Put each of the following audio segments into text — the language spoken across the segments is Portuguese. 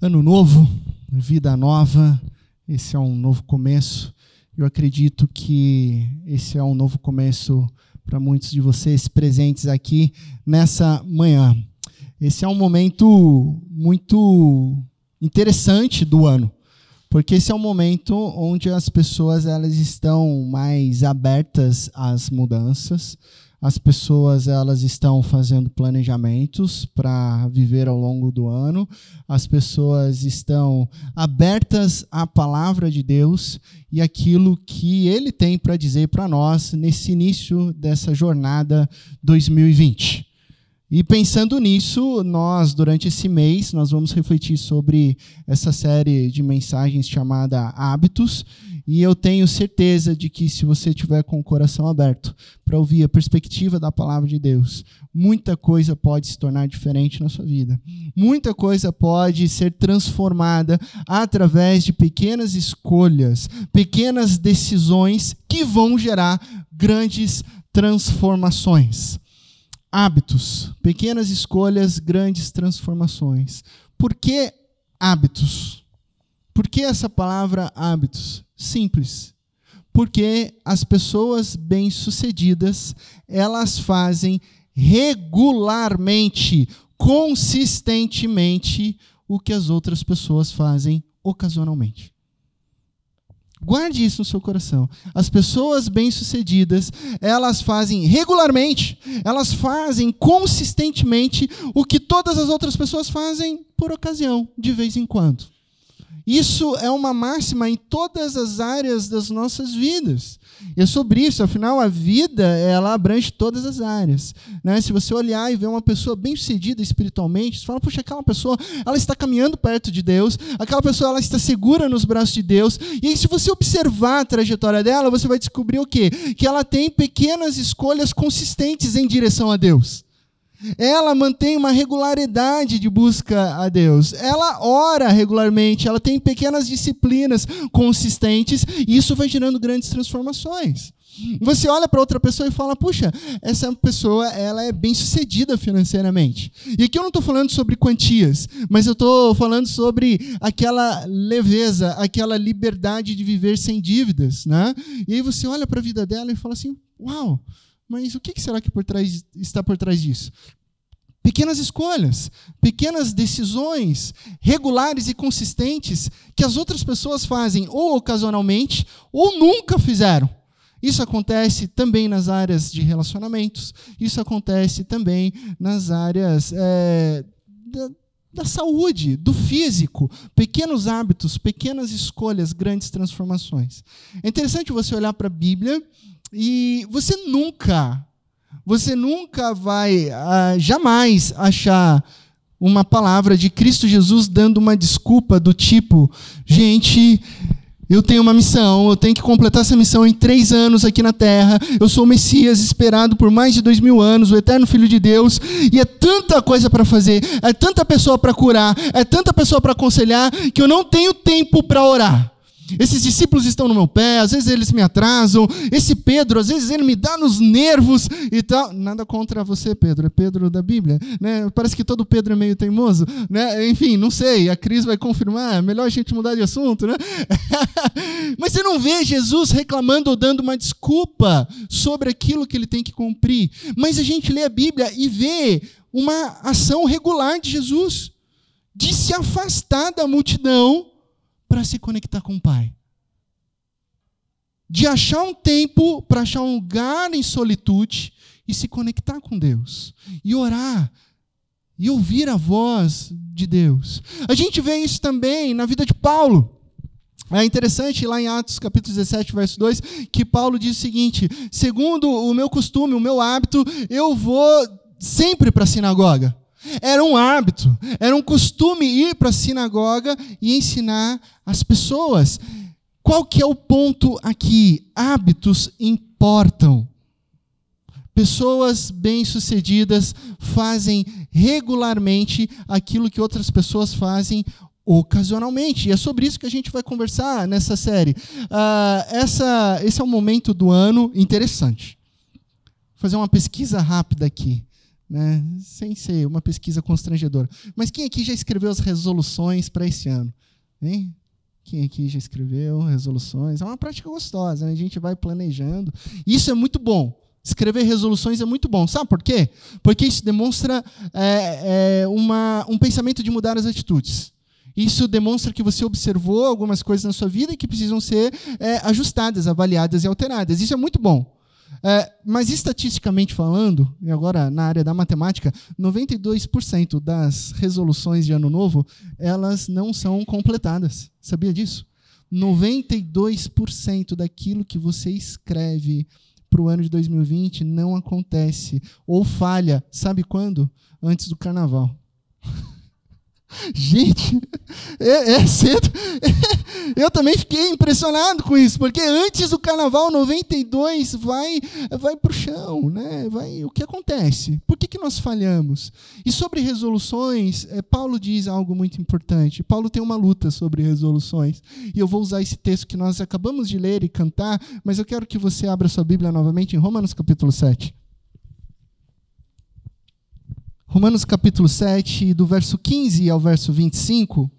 Ano novo, vida nova, esse é um novo começo. Eu acredito que esse é um novo começo para muitos de vocês presentes aqui nessa manhã. Esse é um momento muito interessante do ano, porque esse é um momento onde as pessoas elas estão mais abertas às mudanças, as pessoas elas estão fazendo planejamentos para viver ao longo do ano. As pessoas estão abertas à palavra de Deus e aquilo que ele tem para dizer para nós nesse início dessa jornada 2020. E pensando nisso, nós durante esse mês nós vamos refletir sobre essa série de mensagens chamada Hábitos, e eu tenho certeza de que se você tiver com o coração aberto para ouvir a perspectiva da palavra de Deus, muita coisa pode se tornar diferente na sua vida. Muita coisa pode ser transformada através de pequenas escolhas, pequenas decisões que vão gerar grandes transformações. Hábitos, pequenas escolhas, grandes transformações. Por que hábitos? Por que essa palavra hábitos? Simples. Porque as pessoas bem-sucedidas, elas fazem regularmente, consistentemente o que as outras pessoas fazem ocasionalmente. Guarde isso no seu coração. As pessoas bem-sucedidas, elas fazem regularmente, elas fazem consistentemente o que todas as outras pessoas fazem por ocasião, de vez em quando. Isso é uma máxima em todas as áreas das nossas vidas. E é sobre isso, afinal, a vida ela abrange todas as áreas. Né? Se você olhar e ver uma pessoa bem sucedida espiritualmente, você fala, puxa, aquela pessoa ela está caminhando perto de Deus, aquela pessoa ela está segura nos braços de Deus. E aí, se você observar a trajetória dela, você vai descobrir o quê? Que ela tem pequenas escolhas consistentes em direção a Deus. Ela mantém uma regularidade de busca a Deus. Ela ora regularmente, ela tem pequenas disciplinas consistentes, e isso vai gerando grandes transformações. Você olha para outra pessoa e fala: puxa, essa pessoa ela é bem sucedida financeiramente. E aqui eu não estou falando sobre quantias, mas eu estou falando sobre aquela leveza, aquela liberdade de viver sem dívidas. Né? E aí você olha para a vida dela e fala assim: uau, mas o que será que por trás, está por trás disso? Pequenas escolhas, pequenas decisões regulares e consistentes que as outras pessoas fazem ou ocasionalmente ou nunca fizeram. Isso acontece também nas áreas de relacionamentos, isso acontece também nas áreas é, da, da saúde, do físico, pequenos hábitos, pequenas escolhas, grandes transformações. É interessante você olhar para a Bíblia e você nunca, você nunca vai, uh, jamais achar uma palavra de Cristo Jesus dando uma desculpa do tipo, gente, eu tenho uma missão, eu tenho que completar essa missão em três anos aqui na Terra. Eu sou o Messias esperado por mais de dois mil anos, o eterno Filho de Deus, e é tanta coisa para fazer, é tanta pessoa para curar, é tanta pessoa para aconselhar, que eu não tenho tempo para orar. Esses discípulos estão no meu pé, às vezes eles me atrasam. Esse Pedro, às vezes ele me dá nos nervos e tal. Nada contra você, Pedro, é Pedro da Bíblia. Né? Parece que todo Pedro é meio teimoso. Né? Enfim, não sei, a Cris vai confirmar. É melhor a gente mudar de assunto, né? Mas você não vê Jesus reclamando ou dando uma desculpa sobre aquilo que ele tem que cumprir. Mas a gente lê a Bíblia e vê uma ação regular de Jesus de se afastar da multidão para se conectar com o Pai. De achar um tempo para achar um lugar em solitude e se conectar com Deus. E orar. E ouvir a voz de Deus. A gente vê isso também na vida de Paulo. É interessante lá em Atos capítulo 17, verso 2, que Paulo diz o seguinte: segundo o meu costume, o meu hábito, eu vou sempre para a sinagoga. Era um hábito, era um costume ir para a sinagoga e ensinar as pessoas. Qual que é o ponto aqui? Hábitos importam. Pessoas bem-sucedidas fazem regularmente aquilo que outras pessoas fazem ocasionalmente. E é sobre isso que a gente vai conversar nessa série. Uh, essa, esse é um momento do ano interessante. Vou fazer uma pesquisa rápida aqui. Né? sem ser uma pesquisa constrangedora. Mas quem aqui já escreveu as resoluções para esse ano? Hein? Quem aqui já escreveu resoluções? É uma prática gostosa, né? a gente vai planejando. Isso é muito bom. Escrever resoluções é muito bom. Sabe por quê? Porque isso demonstra é, é, uma, um pensamento de mudar as atitudes. Isso demonstra que você observou algumas coisas na sua vida que precisam ser é, ajustadas, avaliadas e alteradas. Isso é muito bom. É, mas estatisticamente falando, e agora na área da matemática, 92% das resoluções de ano novo, elas não são completadas. Sabia disso? 92% daquilo que você escreve para o ano de 2020 não acontece ou falha. Sabe quando? Antes do carnaval. Gente, é, é cedo. Eu também fiquei impressionado com isso, porque antes do carnaval 92 vai vai para o chão, né? Vai, o que acontece? Por que, que nós falhamos? E sobre resoluções, é, Paulo diz algo muito importante. Paulo tem uma luta sobre resoluções. E eu vou usar esse texto que nós acabamos de ler e cantar, mas eu quero que você abra sua Bíblia novamente em Romanos capítulo 7. Romanos capítulo 7, do verso 15 ao verso 25,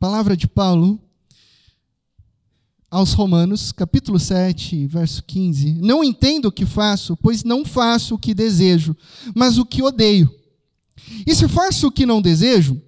palavra de Paulo aos Romanos, capítulo 7, verso 15. Não entendo o que faço, pois não faço o que desejo, mas o que odeio. E se faço o que não desejo,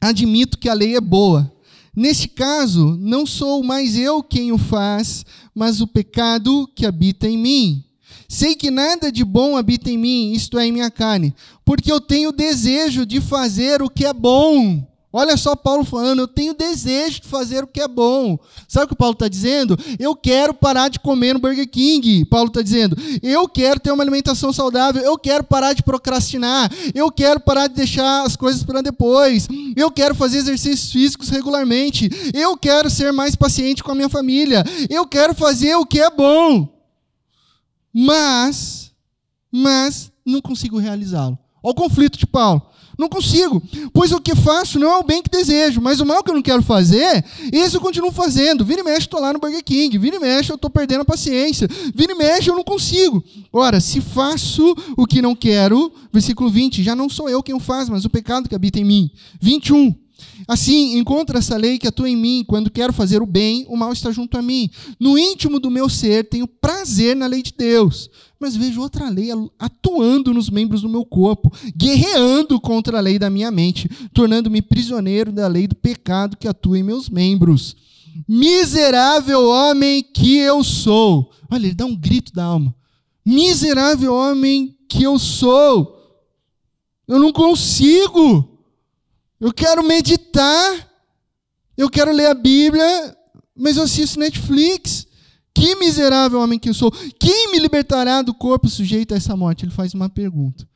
admito que a lei é boa. Neste caso, não sou mais eu quem o faz, mas o pecado que habita em mim. Sei que nada de bom habita em mim, isto é, em minha carne, porque eu tenho desejo de fazer o que é bom. Olha só Paulo falando, eu tenho desejo de fazer o que é bom. Sabe o que Paulo está dizendo? Eu quero parar de comer no Burger King. Paulo está dizendo, eu quero ter uma alimentação saudável, eu quero parar de procrastinar, eu quero parar de deixar as coisas para depois, eu quero fazer exercícios físicos regularmente, eu quero ser mais paciente com a minha família, eu quero fazer o que é bom mas, mas não consigo realizá-lo. Olha o conflito de Paulo. Não consigo, pois o que faço não é o bem que desejo, mas o mal que eu não quero fazer, esse eu continuo fazendo. Vira e mexe, estou lá no Burger King. Vira e mexe, eu estou perdendo a paciência. Vira e mexe, eu não consigo. Ora, se faço o que não quero, versículo 20, já não sou eu quem o faz, mas o pecado que habita em mim. 21. Assim, encontra essa lei que atua em mim. Quando quero fazer o bem, o mal está junto a mim. No íntimo do meu ser, tenho prazer na lei de Deus. Mas vejo outra lei atuando nos membros do meu corpo, guerreando contra a lei da minha mente, tornando-me prisioneiro da lei do pecado que atua em meus membros. Miserável homem que eu sou. Olha, ele dá um grito da alma. Miserável homem que eu sou. Eu não consigo. Eu quero meditar, eu quero ler a Bíblia, mas eu assisto Netflix. Que miserável homem que eu sou. Quem me libertará do corpo sujeito a essa morte? Ele faz uma pergunta.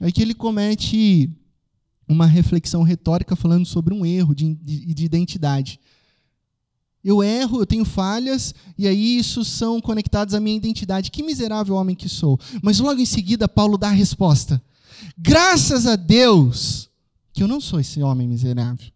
Aí que ele comete uma reflexão retórica falando sobre um erro de, de, de identidade. Eu erro, eu tenho falhas, e aí isso são conectados à minha identidade. Que miserável homem que sou. Mas logo em seguida, Paulo dá a resposta. Graças a Deus que eu não sou esse homem miserável.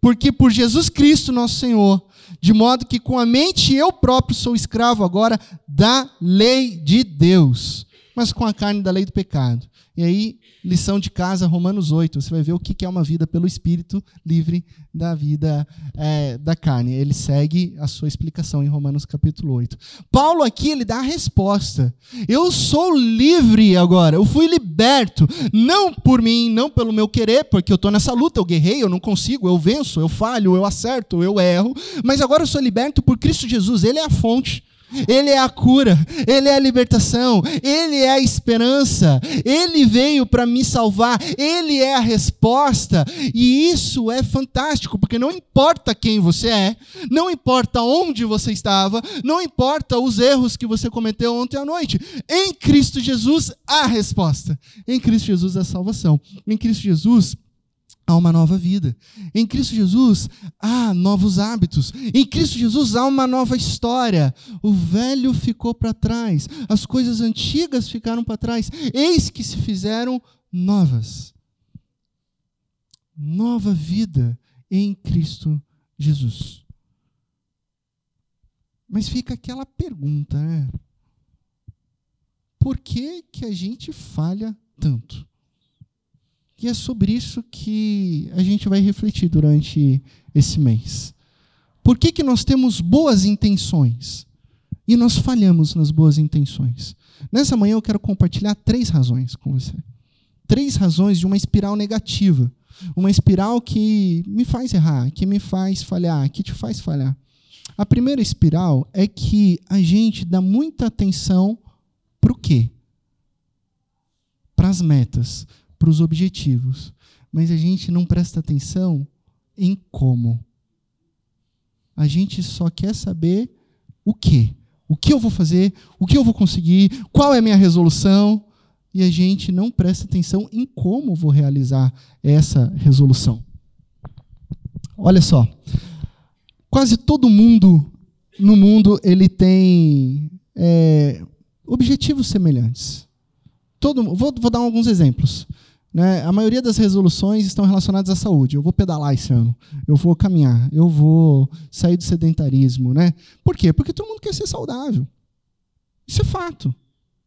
Porque por Jesus Cristo, nosso Senhor, de modo que com a mente eu próprio sou escravo agora da lei de Deus, mas com a carne da lei do pecado. E aí, lição de casa, Romanos 8, você vai ver o que é uma vida pelo Espírito livre da vida é, da carne. Ele segue a sua explicação em Romanos capítulo 8. Paulo aqui, ele dá a resposta. Eu sou livre agora, eu fui liberto, não por mim, não pelo meu querer, porque eu estou nessa luta, eu guerrei, eu não consigo, eu venço, eu falho, eu acerto, eu erro, mas agora eu sou liberto por Cristo Jesus, ele é a fonte. Ele é a cura, Ele é a libertação, Ele é a esperança, Ele veio para me salvar, Ele é a resposta, e isso é fantástico, porque não importa quem você é, não importa onde você estava, não importa os erros que você cometeu ontem à noite, em Cristo Jesus há resposta, em Cristo Jesus há salvação, em Cristo Jesus há uma nova vida. Em Cristo Jesus há novos hábitos. Em Cristo Jesus há uma nova história. O velho ficou para trás, as coisas antigas ficaram para trás, eis que se fizeram novas. Nova vida em Cristo Jesus. Mas fica aquela pergunta, né? Por que, que a gente falha tanto? E é sobre isso que a gente vai refletir durante esse mês. Por que, que nós temos boas intenções e nós falhamos nas boas intenções? Nessa manhã eu quero compartilhar três razões com você. Três razões de uma espiral negativa. Uma espiral que me faz errar, que me faz falhar, que te faz falhar. A primeira espiral é que a gente dá muita atenção para o quê? Para as metas, para os objetivos. Mas a gente não presta atenção em como. A gente só quer saber o quê? O que eu vou fazer? O que eu vou conseguir? Qual é a minha resolução? E a gente não presta atenção em como vou realizar essa resolução. Olha só. Quase todo mundo no mundo ele tem é, objetivos semelhantes. Todo, vou, vou dar alguns exemplos. Né? A maioria das resoluções estão relacionadas à saúde. Eu vou pedalar esse ano, eu vou caminhar, eu vou sair do sedentarismo. Né? Por quê? Porque todo mundo quer ser saudável. Isso é fato.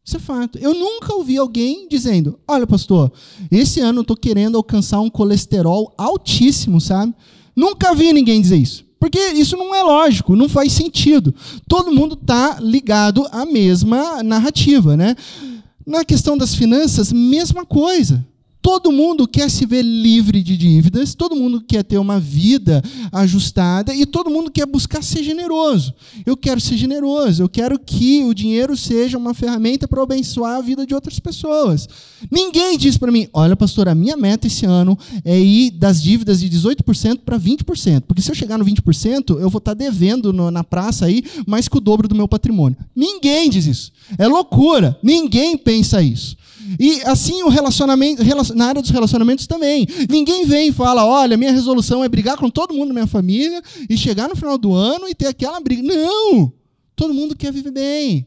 Isso é fato. Eu nunca ouvi alguém dizendo: Olha, pastor, esse ano eu estou querendo alcançar um colesterol altíssimo, sabe? Nunca vi ninguém dizer isso. Porque isso não é lógico, não faz sentido. Todo mundo está ligado à mesma narrativa, né? Na questão das finanças, mesma coisa. Todo mundo quer se ver livre de dívidas, todo mundo quer ter uma vida ajustada e todo mundo quer buscar ser generoso. Eu quero ser generoso, eu quero que o dinheiro seja uma ferramenta para abençoar a vida de outras pessoas. Ninguém diz para mim: olha, pastor, a minha meta esse ano é ir das dívidas de 18% para 20%, porque se eu chegar no 20%, eu vou estar devendo no, na praça aí mais que o dobro do meu patrimônio. Ninguém diz isso. É loucura. Ninguém pensa isso. E assim o relacionamento, na área dos relacionamentos também. Ninguém vem e fala: olha, minha resolução é brigar com todo mundo da minha família e chegar no final do ano e ter aquela briga. Não! Todo mundo quer viver bem.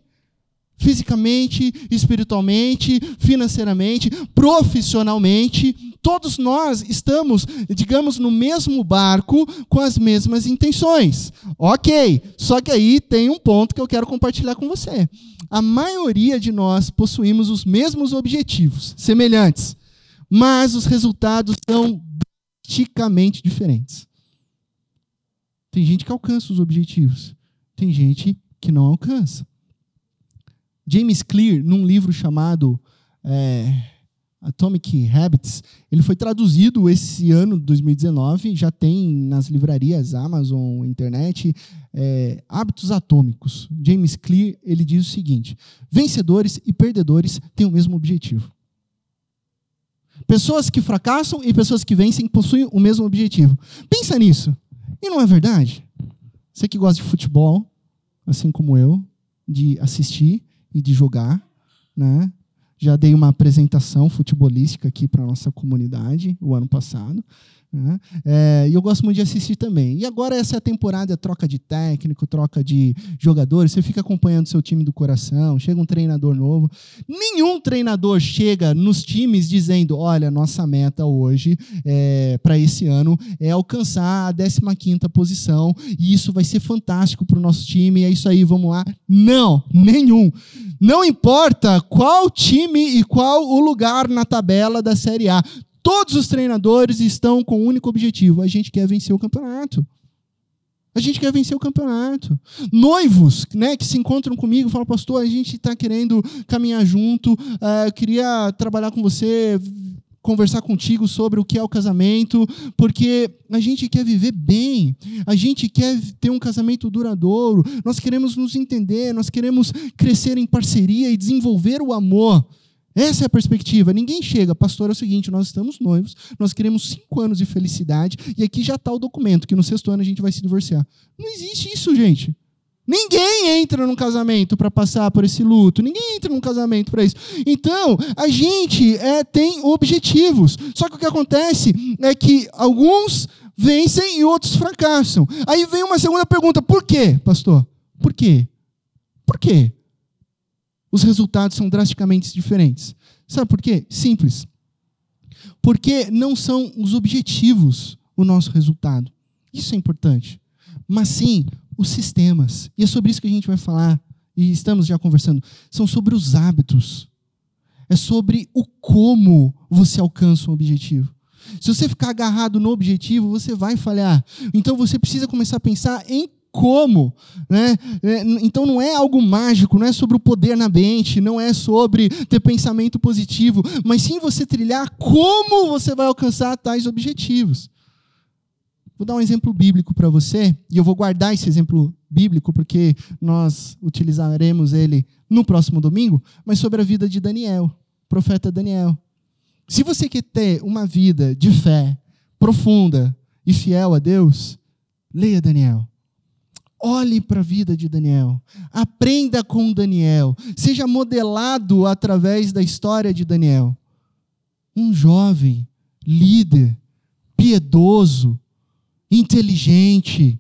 Fisicamente, espiritualmente, financeiramente, profissionalmente, todos nós estamos, digamos, no mesmo barco com as mesmas intenções. Ok, só que aí tem um ponto que eu quero compartilhar com você a maioria de nós possuímos os mesmos objetivos, semelhantes, mas os resultados são drasticamente diferentes. Tem gente que alcança os objetivos, tem gente que não alcança. James Clear, num livro chamado é, Atomic Habits, ele foi traduzido esse ano, 2019, já tem nas livrarias Amazon, internet, é, Hábitos Atômicos. James Clear, ele diz o seguinte, vencedores e perdedores têm o mesmo objetivo. Pessoas que fracassam e pessoas que vencem possuem o mesmo objetivo. Pensa nisso. E não é verdade? Você que gosta de futebol, assim como eu, de assistir e de jogar, né? Já dei uma apresentação futebolística aqui para a nossa comunidade o ano passado. Né? É, e eu gosto muito de assistir também. E agora essa é a temporada, troca de técnico, troca de jogadores, você fica acompanhando seu time do coração, chega um treinador novo. Nenhum treinador chega nos times dizendo: olha, nossa meta hoje é, para esse ano é alcançar a 15 posição, e isso vai ser fantástico para o nosso time, é isso aí, vamos lá. Não, nenhum. Não importa qual time e qual o lugar na tabela da Série A. Todos os treinadores estão com um único objetivo: a gente quer vencer o campeonato. A gente quer vencer o campeonato. Noivos né, que se encontram comigo falam, pastor, a gente está querendo caminhar junto, uh, queria trabalhar com você, conversar contigo sobre o que é o casamento, porque a gente quer viver bem, a gente quer ter um casamento duradouro, nós queremos nos entender, nós queremos crescer em parceria e desenvolver o amor. Essa é a perspectiva. Ninguém chega, pastor, é o seguinte: nós estamos noivos, nós queremos cinco anos de felicidade, e aqui já está o documento, que no sexto ano a gente vai se divorciar. Não existe isso, gente. Ninguém entra num casamento para passar por esse luto. Ninguém entra num casamento para isso. Então, a gente é, tem objetivos. Só que o que acontece é que alguns vencem e outros fracassam. Aí vem uma segunda pergunta: por quê, pastor? Por quê? Por quê? Os resultados são drasticamente diferentes. Sabe por quê? Simples. Porque não são os objetivos o nosso resultado. Isso é importante. Mas sim os sistemas. E é sobre isso que a gente vai falar. E estamos já conversando. São sobre os hábitos. É sobre o como você alcança um objetivo. Se você ficar agarrado no objetivo, você vai falhar. Então você precisa começar a pensar em como, né? É, então não é algo mágico, não é sobre o poder na mente, não é sobre ter pensamento positivo, mas sim você trilhar como você vai alcançar tais objetivos. Vou dar um exemplo bíblico para você, e eu vou guardar esse exemplo bíblico porque nós utilizaremos ele no próximo domingo, mas sobre a vida de Daniel, profeta Daniel. Se você quer ter uma vida de fé profunda e fiel a Deus, leia Daniel. Olhe para a vida de Daniel. Aprenda com Daniel. Seja modelado através da história de Daniel. Um jovem, líder, piedoso, inteligente.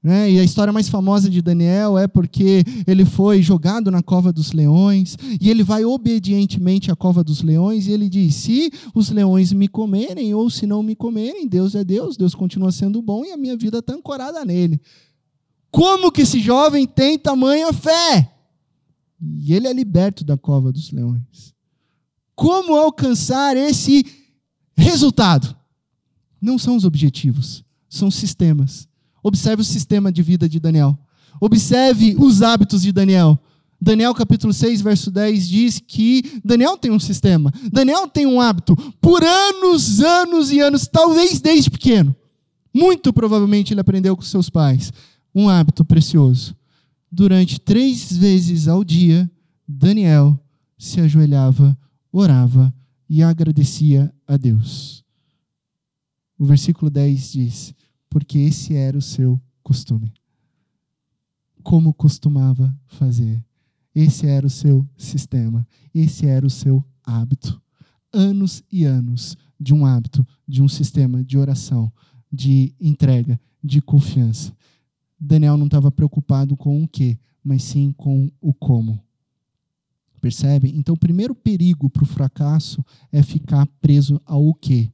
Né? E a história mais famosa de Daniel é porque ele foi jogado na cova dos leões e ele vai obedientemente à cova dos leões e ele diz: Se os leões me comerem ou se não me comerem, Deus é Deus, Deus continua sendo bom e a minha vida está ancorada nele. Como que esse jovem tem tamanha fé? E ele é liberto da cova dos leões. Como alcançar esse resultado? Não são os objetivos, são sistemas. Observe o sistema de vida de Daniel. Observe os hábitos de Daniel. Daniel capítulo 6, verso 10 diz que Daniel tem um sistema. Daniel tem um hábito. Por anos, anos e anos, talvez desde pequeno. Muito provavelmente ele aprendeu com seus pais. Um hábito precioso. Durante três vezes ao dia, Daniel se ajoelhava, orava e agradecia a Deus. O versículo 10 diz: porque esse era o seu costume. Como costumava fazer. Esse era o seu sistema. Esse era o seu hábito. Anos e anos de um hábito, de um sistema de oração, de entrega, de confiança. Daniel não estava preocupado com o que, mas sim com o como. Percebe? Então, o primeiro perigo para o fracasso é ficar preso ao o que.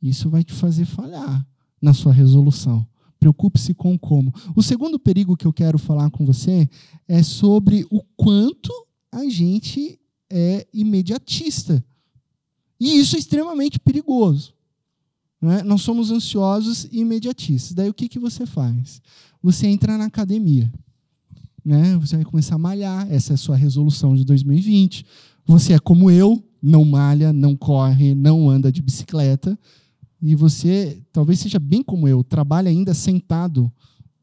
Isso vai te fazer falhar na sua resolução. Preocupe-se com como. O segundo perigo que eu quero falar com você é sobre o quanto a gente é imediatista. E isso é extremamente perigoso. Né? Nós somos ansiosos e imediatistas. Daí o que, que você faz? Você entra na academia. Né? Você vai começar a malhar. Essa é a sua resolução de 2020. Você é como eu, não malha, não corre, não anda de bicicleta e você talvez seja bem como eu, trabalha ainda sentado,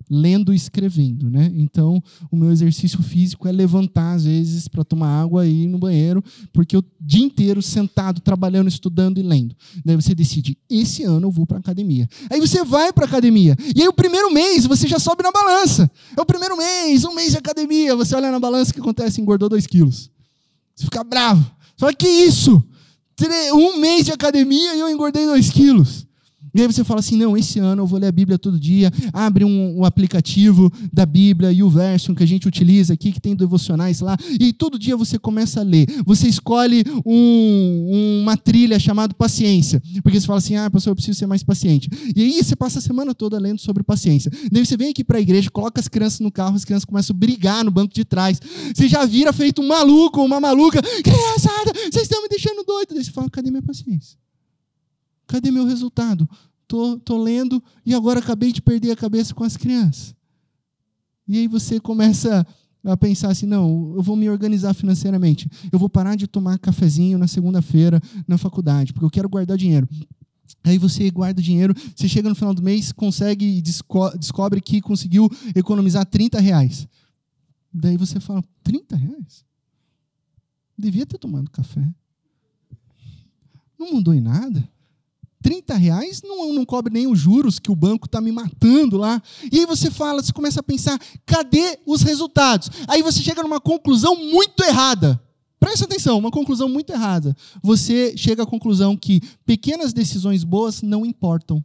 lendo e escrevendo, né? Então, o meu exercício físico é levantar às vezes para tomar água e ir no banheiro, porque eu dia inteiro sentado, trabalhando, estudando e lendo. Daí você decide, esse ano eu vou para academia. Aí você vai para academia. E aí o primeiro mês você já sobe na balança. É o primeiro mês, um mês de academia, você olha na balança o que acontece, engordou dois quilos. Você fica bravo. Fala, que isso? um mês de academia e eu engordei dois quilos. E aí você fala assim: não, esse ano eu vou ler a Bíblia todo dia. Abre um, um, aplicativo da Bíblia e o verso que a gente utiliza aqui, que tem devocionais lá. E todo dia você começa a ler. Você escolhe um, uma trilha chamada paciência. Porque você fala assim: ah, pastor, eu preciso ser mais paciente. E aí você passa a semana toda lendo sobre paciência. Daí você vem aqui para a igreja, coloca as crianças no carro, as crianças começam a brigar no banco de trás. Você já vira feito um maluco, uma maluca. Criançada, vocês estão me deixando doido. Daí você fala: cadê minha paciência? Cadê meu resultado? Tô, tô lendo e agora acabei de perder a cabeça com as crianças. E aí você começa a pensar assim, não, eu vou me organizar financeiramente. Eu vou parar de tomar cafezinho na segunda-feira na faculdade, porque eu quero guardar dinheiro. Aí você guarda dinheiro, você chega no final do mês, consegue e desco descobre que conseguiu economizar 30 reais. Daí você fala, 30 reais? Devia ter tomado café. Não mudou em nada. 30 reais não, não cobre nem os juros que o banco está me matando lá. E aí você fala, você começa a pensar, cadê os resultados? Aí você chega numa conclusão muito errada. Presta atenção, uma conclusão muito errada. Você chega à conclusão que pequenas decisões boas não importam.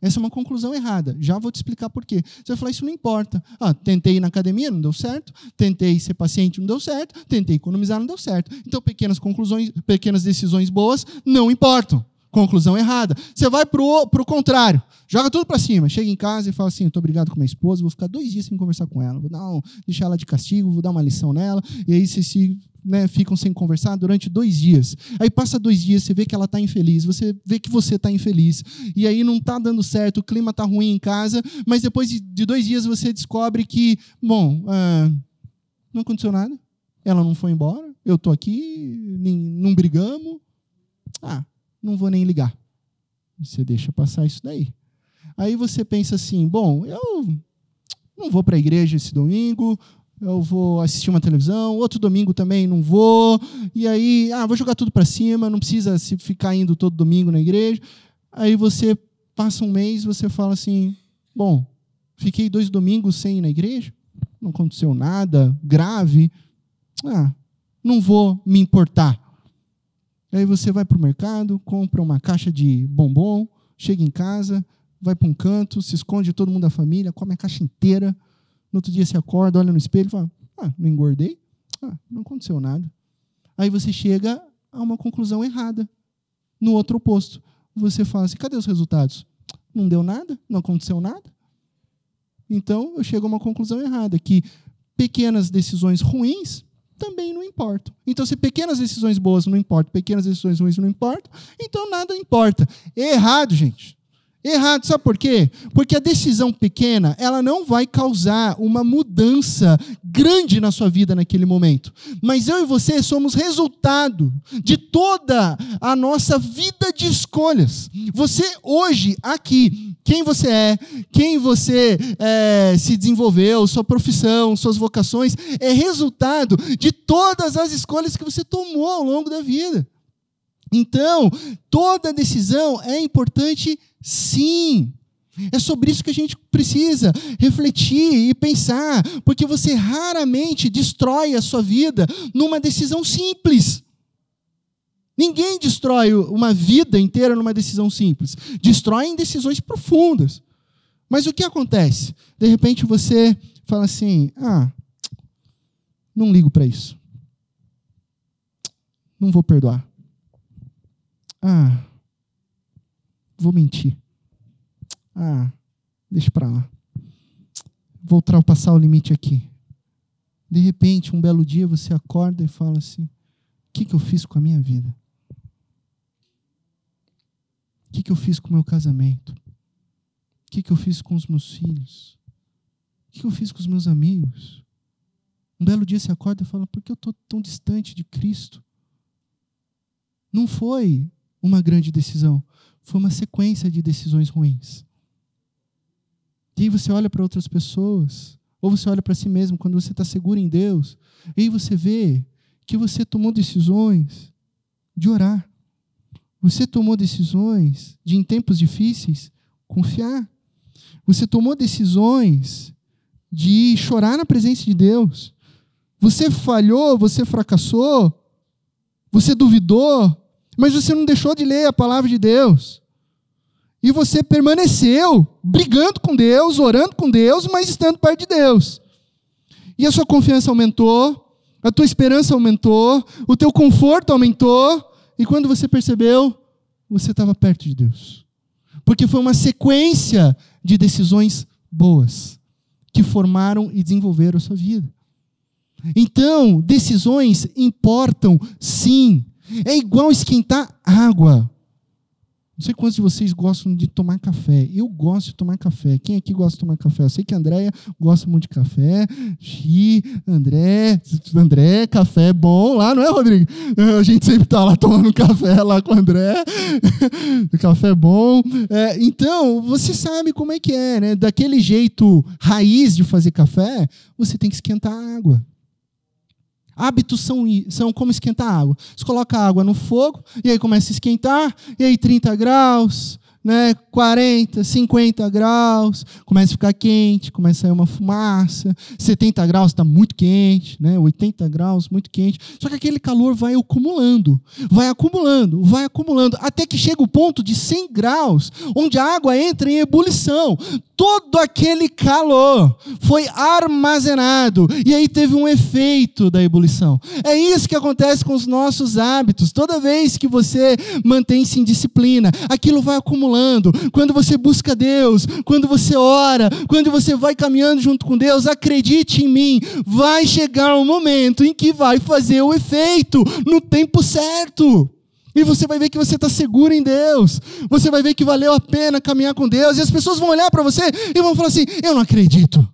Essa é uma conclusão errada. Já vou te explicar por quê. Você vai falar, isso não importa. Ah, tentei ir na academia, não deu certo. Tentei ser paciente, não deu certo. Tentei economizar, não deu certo. Então, pequenas conclusões, pequenas decisões boas não importam. Conclusão errada. Você vai para o contrário. Joga tudo para cima. Chega em casa e fala assim: estou obrigado com minha esposa, vou ficar dois dias sem conversar com ela. Vou dar um, deixar ela de castigo, vou dar uma lição nela. E aí vocês se, né, ficam sem conversar durante dois dias. Aí passa dois dias, você vê que ela está infeliz, você vê que você está infeliz. E aí não está dando certo, o clima está ruim em casa, mas depois de, de, dois dias você descobre que, bom, ah, não aconteceu nada. Ela não foi embora, eu estou aqui, nem, não brigamos. Ah, não vou nem ligar. Você deixa passar isso daí. Aí você pensa assim: bom, eu não vou para a igreja esse domingo, eu vou assistir uma televisão, outro domingo também não vou, e aí, ah, vou jogar tudo para cima, não precisa se ficar indo todo domingo na igreja. Aí você passa um mês, você fala assim: bom, fiquei dois domingos sem ir na igreja, não aconteceu nada grave, ah, não vou me importar. Aí você vai para o mercado, compra uma caixa de bombom, chega em casa, vai para um canto, se esconde todo mundo da família, come a caixa inteira. No outro dia você acorda, olha no espelho e fala: Ah, não engordei? Ah, não aconteceu nada. Aí você chega a uma conclusão errada. No outro oposto. Você fala assim: cadê os resultados? Não deu nada? Não aconteceu nada? Então eu chego a uma conclusão errada: que pequenas decisões ruins também não importam. Então, se pequenas decisões boas não importam, pequenas decisões ruins não importam, então nada importa. Errado, gente. Errado, sabe por quê? Porque a decisão pequena, ela não vai causar uma mudança grande na sua vida naquele momento. Mas eu e você somos resultado de toda a nossa vida de escolhas. Você hoje, aqui, quem você é, quem você é, se desenvolveu, sua profissão, suas vocações, é resultado de todas as escolhas que você tomou ao longo da vida. Então, toda decisão é importante sim. É sobre isso que a gente precisa refletir e pensar, porque você raramente destrói a sua vida numa decisão simples. Ninguém destrói uma vida inteira numa decisão simples. Destrói em decisões profundas. Mas o que acontece? De repente você fala assim: ah, não ligo para isso. Não vou perdoar. Ah, vou mentir. Ah, deixa para lá. Vou ultrapassar o limite aqui. De repente, um belo dia, você acorda e fala assim: o que, que eu fiz com a minha vida? O que, que eu fiz com o meu casamento? O que, que eu fiz com os meus filhos? O que, que eu fiz com os meus amigos? Um belo dia você acorda e fala: por que eu estou tão distante de Cristo? Não foi uma grande decisão, foi uma sequência de decisões ruins. E aí você olha para outras pessoas, ou você olha para si mesmo quando você está seguro em Deus, e aí você vê que você tomou decisões de orar. Você tomou decisões de, em tempos difíceis, confiar. Você tomou decisões de chorar na presença de Deus. Você falhou, você fracassou, você duvidou, mas você não deixou de ler a palavra de Deus. E você permaneceu brigando com Deus, orando com Deus, mas estando perto de Deus. E a sua confiança aumentou, a tua esperança aumentou, o teu conforto aumentou, e quando você percebeu, você estava perto de Deus. Porque foi uma sequência de decisões boas que formaram e desenvolveram a sua vida. Então, decisões importam sim. É igual esquentar água. Não sei quantos de vocês gostam de tomar café. Eu gosto de tomar café. Quem aqui gosta de tomar café? Eu sei que a Andréia gosta muito de café. Gi, André, André, café é bom lá, não é, Rodrigo? A gente sempre está lá tomando café lá com o André. café é bom. É, então, você sabe como é que é, né? Daquele jeito raiz de fazer café, você tem que esquentar a água. Hábitos são, são como esquentar água. Você coloca a água no fogo, e aí começa a esquentar, e aí 30 graus, né, 40, 50 graus, começa a ficar quente, começa a sair uma fumaça, 70 graus está muito quente, né, 80 graus muito quente. Só que aquele calor vai acumulando, vai acumulando, vai acumulando, até que chega o ponto de 100 graus, onde a água entra em ebulição. Todo aquele calor foi armazenado e aí teve um efeito da ebulição. É isso que acontece com os nossos hábitos. Toda vez que você mantém-se em disciplina, aquilo vai acumulando. Quando você busca Deus, quando você ora, quando você vai caminhando junto com Deus, acredite em mim, vai chegar um momento em que vai fazer o efeito no tempo certo. E você vai ver que você está seguro em Deus. Você vai ver que valeu a pena caminhar com Deus. E as pessoas vão olhar para você e vão falar assim: Eu não acredito.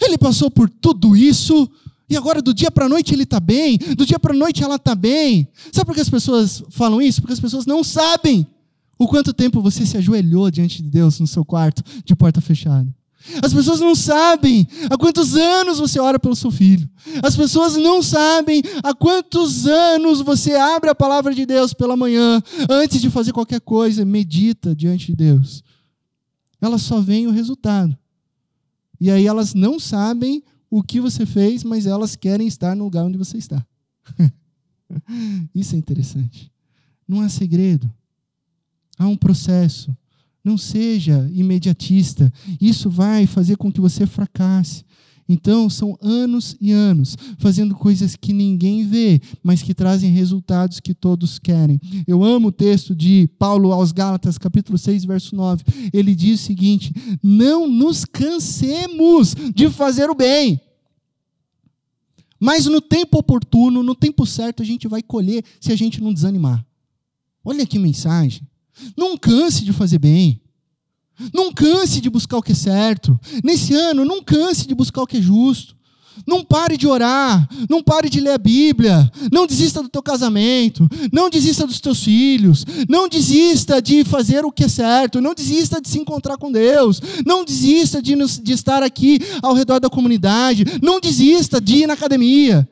Ele passou por tudo isso e agora do dia para a noite ele está bem, do dia para a noite ela está bem. Sabe por que as pessoas falam isso? Porque as pessoas não sabem o quanto tempo você se ajoelhou diante de Deus no seu quarto de porta fechada. As pessoas não sabem há quantos anos você ora pelo seu filho. As pessoas não sabem há quantos anos você abre a palavra de Deus pela manhã, antes de fazer qualquer coisa, medita diante de Deus. Elas só veem o resultado. E aí elas não sabem o que você fez, mas elas querem estar no lugar onde você está. Isso é interessante. Não há segredo. Há um processo. Não seja imediatista. Isso vai fazer com que você fracasse. Então, são anos e anos fazendo coisas que ninguém vê, mas que trazem resultados que todos querem. Eu amo o texto de Paulo aos Gálatas, capítulo 6, verso 9. Ele diz o seguinte: Não nos cansemos de fazer o bem. Mas no tempo oportuno, no tempo certo, a gente vai colher se a gente não desanimar. Olha que mensagem. Não canse de fazer bem. Não canse de buscar o que é certo. Nesse ano, não canse de buscar o que é justo. Não pare de orar, não pare de ler a Bíblia, não desista do teu casamento, não desista dos teus filhos, não desista de fazer o que é certo, não desista de se encontrar com Deus, não desista de, de estar aqui ao redor da comunidade, não desista de ir na academia.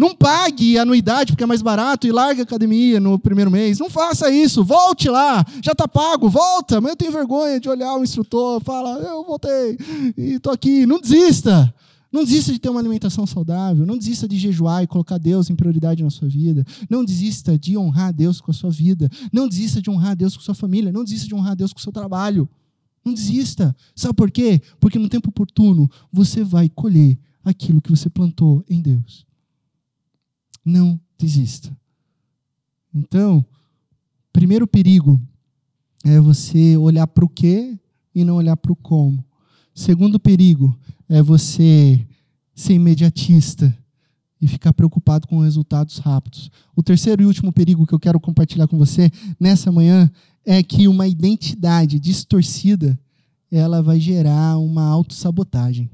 Não pague anuidade porque é mais barato e largue a academia no primeiro mês. Não faça isso. Volte lá. Já está pago. Volta. Mas eu tenho vergonha de olhar o instrutor. Fala, eu voltei e estou aqui. Não desista. Não desista de ter uma alimentação saudável. Não desista de jejuar e colocar Deus em prioridade na sua vida. Não desista de honrar Deus com a sua vida. Não desista de honrar Deus com a sua família. Não desista de honrar Deus com o seu trabalho. Não desista. Sabe por quê? Porque no tempo oportuno você vai colher aquilo que você plantou em Deus não desista. Então, primeiro perigo é você olhar para o que e não olhar para o como. Segundo perigo é você ser imediatista e ficar preocupado com resultados rápidos. O terceiro e último perigo que eu quero compartilhar com você nessa manhã é que uma identidade distorcida ela vai gerar uma autossabotagem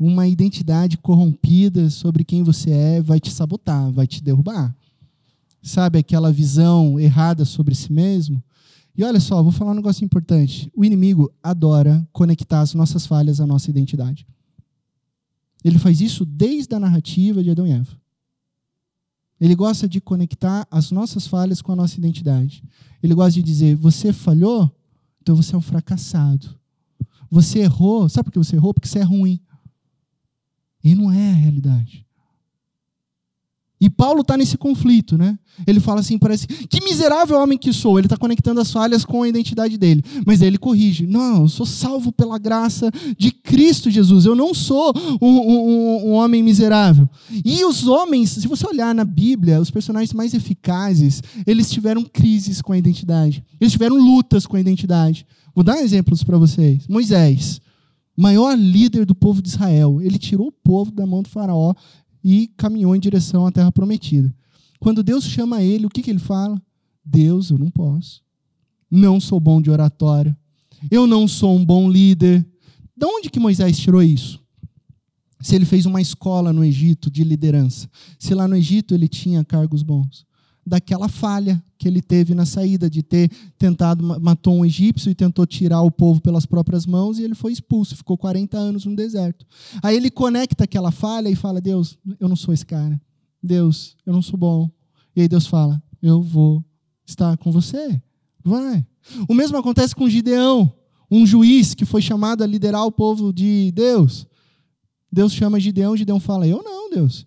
uma identidade corrompida sobre quem você é vai te sabotar, vai te derrubar. Sabe aquela visão errada sobre si mesmo? E olha só, vou falar um negócio importante. O inimigo adora conectar as nossas falhas à nossa identidade. Ele faz isso desde a narrativa de Adão e Eva. Ele gosta de conectar as nossas falhas com a nossa identidade. Ele gosta de dizer: você falhou, então você é um fracassado. Você errou, sabe por que você errou? Porque você é ruim. E não é a realidade. E Paulo está nesse conflito, né? Ele fala assim, parece, que miserável homem que sou. Ele está conectando as falhas com a identidade dele. Mas aí ele corrige. Não, eu sou salvo pela graça de Cristo Jesus. Eu não sou um, um, um homem miserável. E os homens, se você olhar na Bíblia, os personagens mais eficazes, eles tiveram crises com a identidade. Eles tiveram lutas com a identidade. Vou dar exemplos para vocês. Moisés maior líder do povo de Israel. Ele tirou o povo da mão do faraó e caminhou em direção à terra prometida. Quando Deus chama ele, o que, que ele fala? Deus, eu não posso. Não sou bom de oratória. Eu não sou um bom líder. De onde que Moisés tirou isso? Se ele fez uma escola no Egito de liderança, se lá no Egito ele tinha cargos bons, daquela falha que ele teve na saída, de ter tentado, matou um egípcio e tentou tirar o povo pelas próprias mãos e ele foi expulso, ficou 40 anos no deserto. Aí ele conecta aquela falha e fala: Deus, eu não sou esse cara. Deus, eu não sou bom. E aí Deus fala: Eu vou estar com você. Vai. O mesmo acontece com Gideão, um juiz que foi chamado a liderar o povo de Deus. Deus chama Gideão, Gideão fala: Eu não, Deus.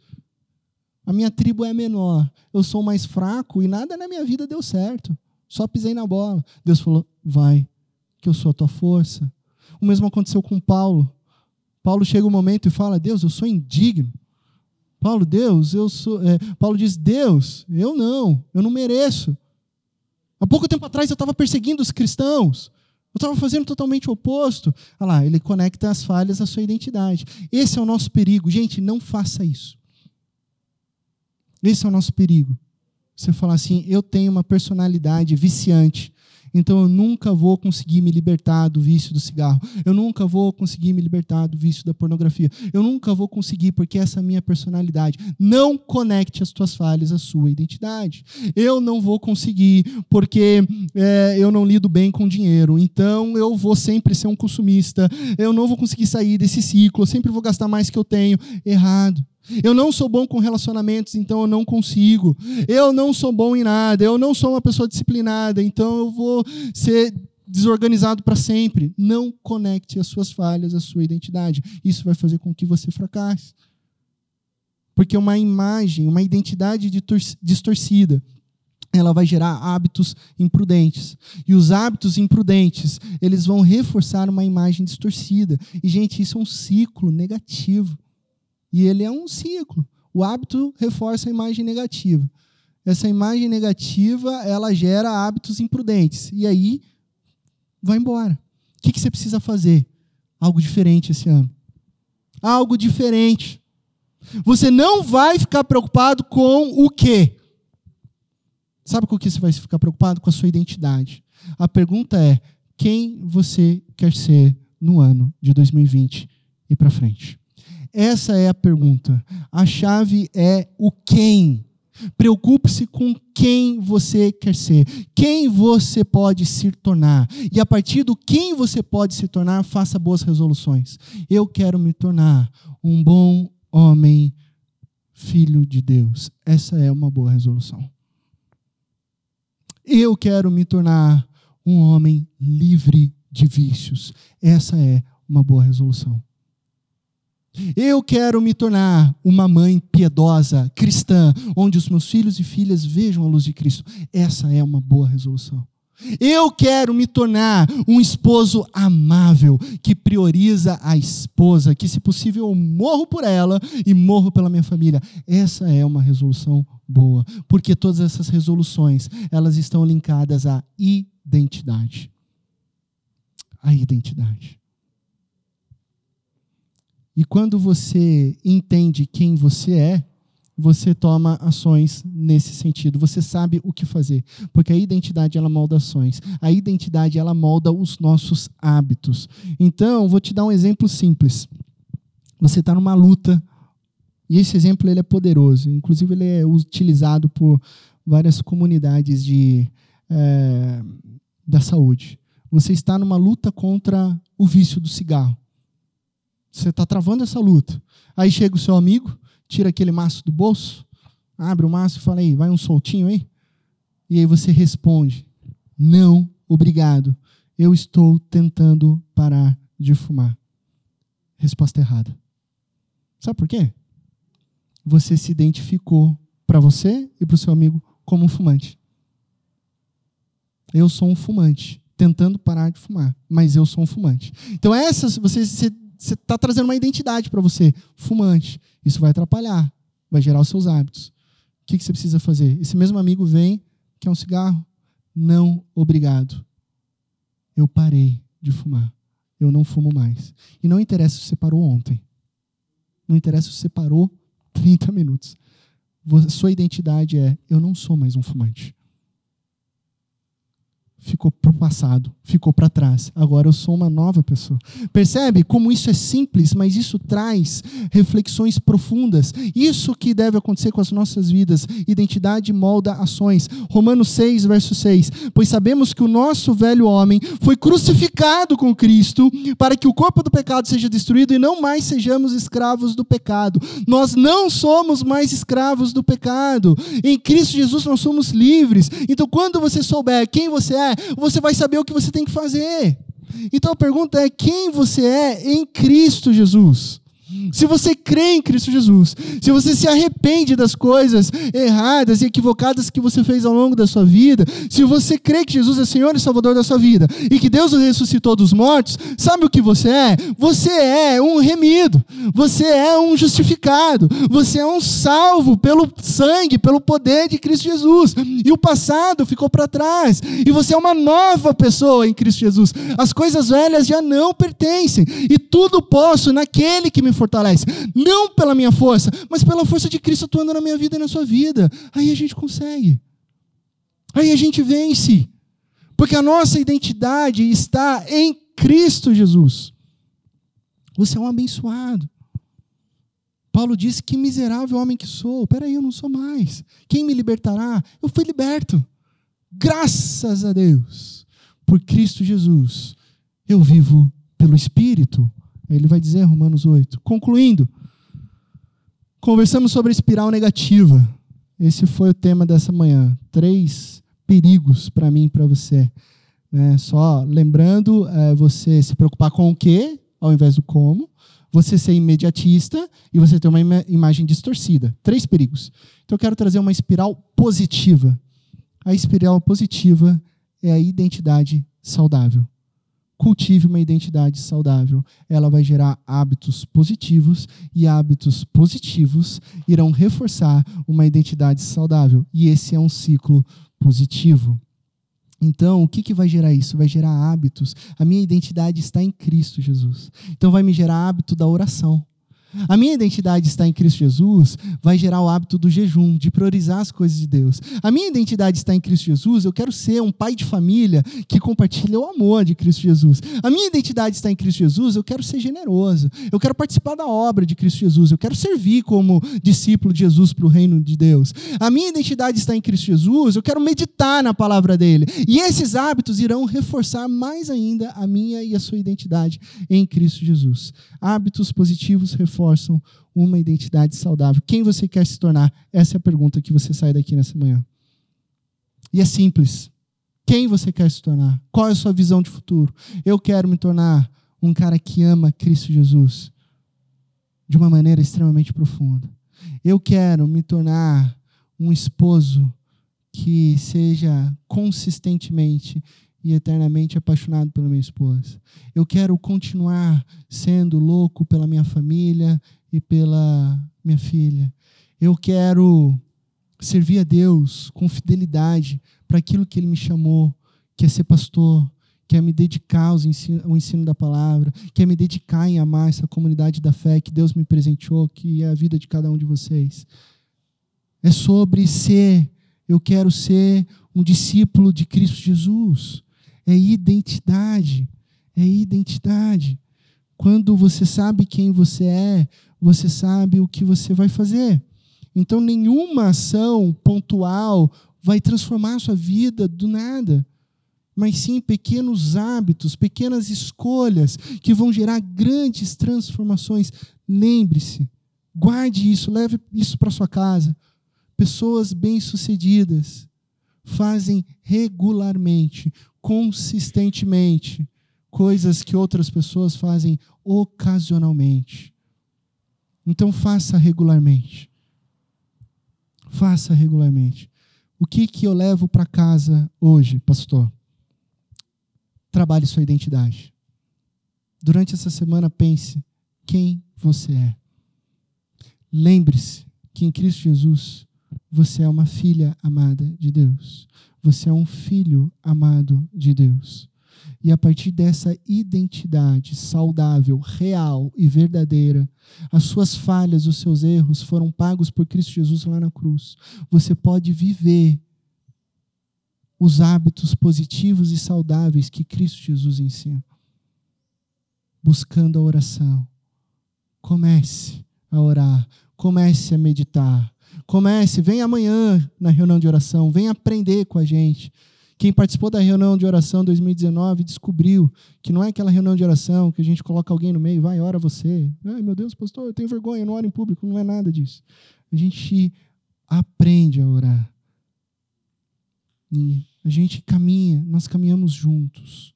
A minha tribo é menor, eu sou mais fraco e nada na minha vida deu certo. Só pisei na bola. Deus falou: Vai, que eu sou a tua força. O mesmo aconteceu com Paulo. Paulo chega um momento e fala: Deus, eu sou indigno. Paulo, Deus, eu sou. É, Paulo diz: Deus, eu não, eu não mereço. Há pouco tempo atrás eu estava perseguindo os cristãos. Eu estava fazendo totalmente o oposto. Olha lá, ele conecta as falhas à sua identidade. Esse é o nosso perigo. Gente, não faça isso. Esse é o nosso perigo. Você falar assim, eu tenho uma personalidade viciante então eu nunca vou conseguir me libertar do vício do cigarro. Eu nunca vou conseguir me libertar do vício da pornografia. Eu nunca vou conseguir porque essa é a minha personalidade. Não conecte as tuas falhas à sua identidade. Eu não vou conseguir porque é, eu não lido bem com dinheiro. Então eu vou sempre ser um consumista. Eu não vou conseguir sair desse ciclo. Eu sempre vou gastar mais que eu tenho. Errado. Eu não sou bom com relacionamentos, então eu não consigo. Eu não sou bom em nada. Eu não sou uma pessoa disciplinada, então eu vou ser desorganizado para sempre. Não conecte as suas falhas à sua identidade. Isso vai fazer com que você fracasse. Porque uma imagem, uma identidade distorcida, ela vai gerar hábitos imprudentes. E os hábitos imprudentes, eles vão reforçar uma imagem distorcida. E, gente, isso é um ciclo negativo. E ele é um ciclo. O hábito reforça a imagem negativa. Essa imagem negativa, ela gera hábitos imprudentes. E aí, vai embora. O que, que você precisa fazer? Algo diferente esse ano. Algo diferente. Você não vai ficar preocupado com o quê? Sabe com o que você vai ficar preocupado? Com a sua identidade. A pergunta é: quem você quer ser no ano de 2020 e para frente? Essa é a pergunta. A chave é o quem. Preocupe-se com quem você quer ser, quem você pode se tornar. E a partir do quem você pode se tornar, faça boas resoluções. Eu quero me tornar um bom homem, filho de Deus. Essa é uma boa resolução. Eu quero me tornar um homem livre de vícios. Essa é uma boa resolução. Eu quero me tornar uma mãe piedosa, cristã, onde os meus filhos e filhas vejam a luz de Cristo. Essa é uma boa resolução. Eu quero me tornar um esposo amável, que prioriza a esposa, que, se possível, eu morro por ela e morro pela minha família. Essa é uma resolução boa, porque todas essas resoluções, elas estão linkadas à identidade. A identidade. E quando você entende quem você é, você toma ações nesse sentido. Você sabe o que fazer, porque a identidade ela molda ações. A identidade ela molda os nossos hábitos. Então, vou te dar um exemplo simples. Você está numa luta e esse exemplo ele é poderoso. Inclusive ele é utilizado por várias comunidades de é, da saúde. Você está numa luta contra o vício do cigarro. Você está travando essa luta. Aí chega o seu amigo, tira aquele maço do bolso, abre o maço e fala aí, vai um soltinho aí. E aí você responde: Não, obrigado. Eu estou tentando parar de fumar. Resposta errada. Sabe por quê? Você se identificou para você e para o seu amigo como um fumante. Eu sou um fumante, tentando parar de fumar, mas eu sou um fumante. Então, essas, você, você você está trazendo uma identidade para você, fumante. Isso vai atrapalhar, vai gerar os seus hábitos. O que, que você precisa fazer? Esse mesmo amigo vem, quer um cigarro? Não, obrigado. Eu parei de fumar. Eu não fumo mais. E não interessa se você parou ontem. Não interessa se você parou 30 minutos. Sua identidade é: eu não sou mais um fumante ficou para o passado, ficou para trás. Agora eu sou uma nova pessoa. Percebe como isso é simples, mas isso traz reflexões profundas. Isso que deve acontecer com as nossas vidas. Identidade molda ações. Romanos 6, verso 6. Pois sabemos que o nosso velho homem foi crucificado com Cristo para que o corpo do pecado seja destruído e não mais sejamos escravos do pecado. Nós não somos mais escravos do pecado. Em Cristo Jesus nós somos livres. Então quando você souber quem você é, você vai saber o que você tem que fazer. Então a pergunta é: quem você é em Cristo Jesus? Se você crê em Cristo Jesus, se você se arrepende das coisas erradas e equivocadas que você fez ao longo da sua vida, se você crê que Jesus é Senhor e Salvador da sua vida e que Deus o ressuscitou dos mortos, sabe o que você é? Você é um remido, você é um justificado, você é um salvo pelo sangue, pelo poder de Cristo Jesus. E o passado ficou para trás, e você é uma nova pessoa em Cristo Jesus. As coisas velhas já não pertencem, e tudo posso naquele que me fortalece. Não pela minha força, mas pela força de Cristo atuando na minha vida e na sua vida. Aí a gente consegue. Aí a gente vence. Porque a nossa identidade está em Cristo Jesus. Você é um abençoado. Paulo disse: Que miserável homem que sou. Peraí, eu não sou mais. Quem me libertará? Eu fui liberto. Graças a Deus. Por Cristo Jesus. Eu vivo pelo Espírito. Ele vai dizer, Romanos 8. Concluindo, conversamos sobre a espiral negativa. Esse foi o tema dessa manhã. Três perigos para mim e para você. Né? Só lembrando, é, você se preocupar com o que ao invés do como. Você ser imediatista e você ter uma ima imagem distorcida. Três perigos. Então eu quero trazer uma espiral positiva. A espiral positiva é a identidade saudável cultive uma identidade saudável. Ela vai gerar hábitos positivos e hábitos positivos irão reforçar uma identidade saudável. E esse é um ciclo positivo. Então, o que, que vai gerar isso? Vai gerar hábitos. A minha identidade está em Cristo Jesus. Então, vai me gerar hábito da oração. A minha identidade está em Cristo Jesus, vai gerar o hábito do jejum, de priorizar as coisas de Deus. A minha identidade está em Cristo Jesus, eu quero ser um pai de família que compartilha o amor de Cristo Jesus. A minha identidade está em Cristo Jesus, eu quero ser generoso, eu quero participar da obra de Cristo Jesus, eu quero servir como discípulo de Jesus para o reino de Deus. A minha identidade está em Cristo Jesus, eu quero meditar na palavra dele. E esses hábitos irão reforçar mais ainda a minha e a sua identidade em Cristo Jesus. Hábitos positivos reforçam reforçam uma identidade saudável. Quem você quer se tornar? Essa é a pergunta que você sai daqui nessa manhã. E é simples. Quem você quer se tornar? Qual é a sua visão de futuro? Eu quero me tornar um cara que ama Cristo Jesus de uma maneira extremamente profunda. Eu quero me tornar um esposo que seja consistentemente e eternamente apaixonado pela minha esposa. Eu quero continuar sendo louco pela minha família e pela minha filha. Eu quero servir a Deus com fidelidade para aquilo que Ele me chamou, que é ser pastor, que é me dedicar ao ensino, ao ensino da palavra, que é me dedicar em amar essa comunidade da fé que Deus me presenteou, que é a vida de cada um de vocês. É sobre ser, eu quero ser um discípulo de Cristo Jesus é identidade. É identidade. Quando você sabe quem você é, você sabe o que você vai fazer. Então, nenhuma ação pontual vai transformar a sua vida do nada, mas sim pequenos hábitos, pequenas escolhas que vão gerar grandes transformações. Lembre-se, guarde isso, leve isso para sua casa. Pessoas bem-sucedidas fazem regularmente consistentemente coisas que outras pessoas fazem ocasionalmente. Então faça regularmente. Faça regularmente. O que que eu levo para casa hoje, pastor? Trabalhe sua identidade. Durante essa semana pense quem você é. Lembre-se que em Cristo Jesus você é uma filha amada de Deus. Você é um filho amado de Deus. E a partir dessa identidade saudável, real e verdadeira, as suas falhas, os seus erros foram pagos por Cristo Jesus lá na cruz. Você pode viver os hábitos positivos e saudáveis que Cristo Jesus ensina. Buscando a oração. Comece a orar, comece a meditar, Comece, vem amanhã na reunião de oração, vem aprender com a gente. Quem participou da reunião de oração 2019 descobriu que não é aquela reunião de oração que a gente coloca alguém no meio, vai, ora você. Ai, meu Deus, pastor, eu tenho vergonha, eu não oro em público, não é nada disso. A gente aprende a orar. E A gente caminha, nós caminhamos juntos.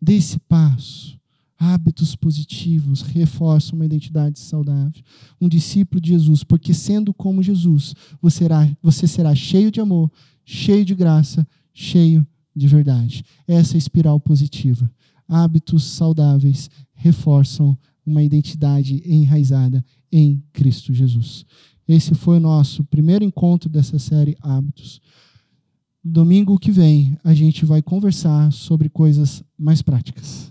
Dê esse passo. Hábitos positivos reforçam uma identidade saudável. Um discípulo de Jesus, porque sendo como Jesus, você será, você será cheio de amor, cheio de graça, cheio de verdade. Essa é a espiral positiva. Hábitos saudáveis reforçam uma identidade enraizada em Cristo Jesus. Esse foi o nosso primeiro encontro dessa série Hábitos. Domingo que vem a gente vai conversar sobre coisas mais práticas.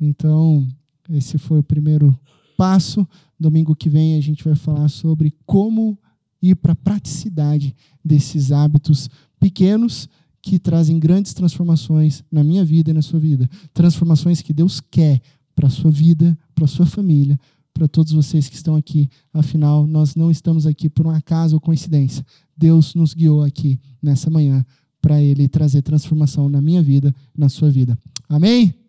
Então, esse foi o primeiro passo. Domingo que vem a gente vai falar sobre como ir para a praticidade desses hábitos pequenos que trazem grandes transformações na minha vida e na sua vida. Transformações que Deus quer para a sua vida, para a sua família, para todos vocês que estão aqui. Afinal, nós não estamos aqui por um acaso ou coincidência. Deus nos guiou aqui nessa manhã para Ele trazer transformação na minha vida, na sua vida. Amém?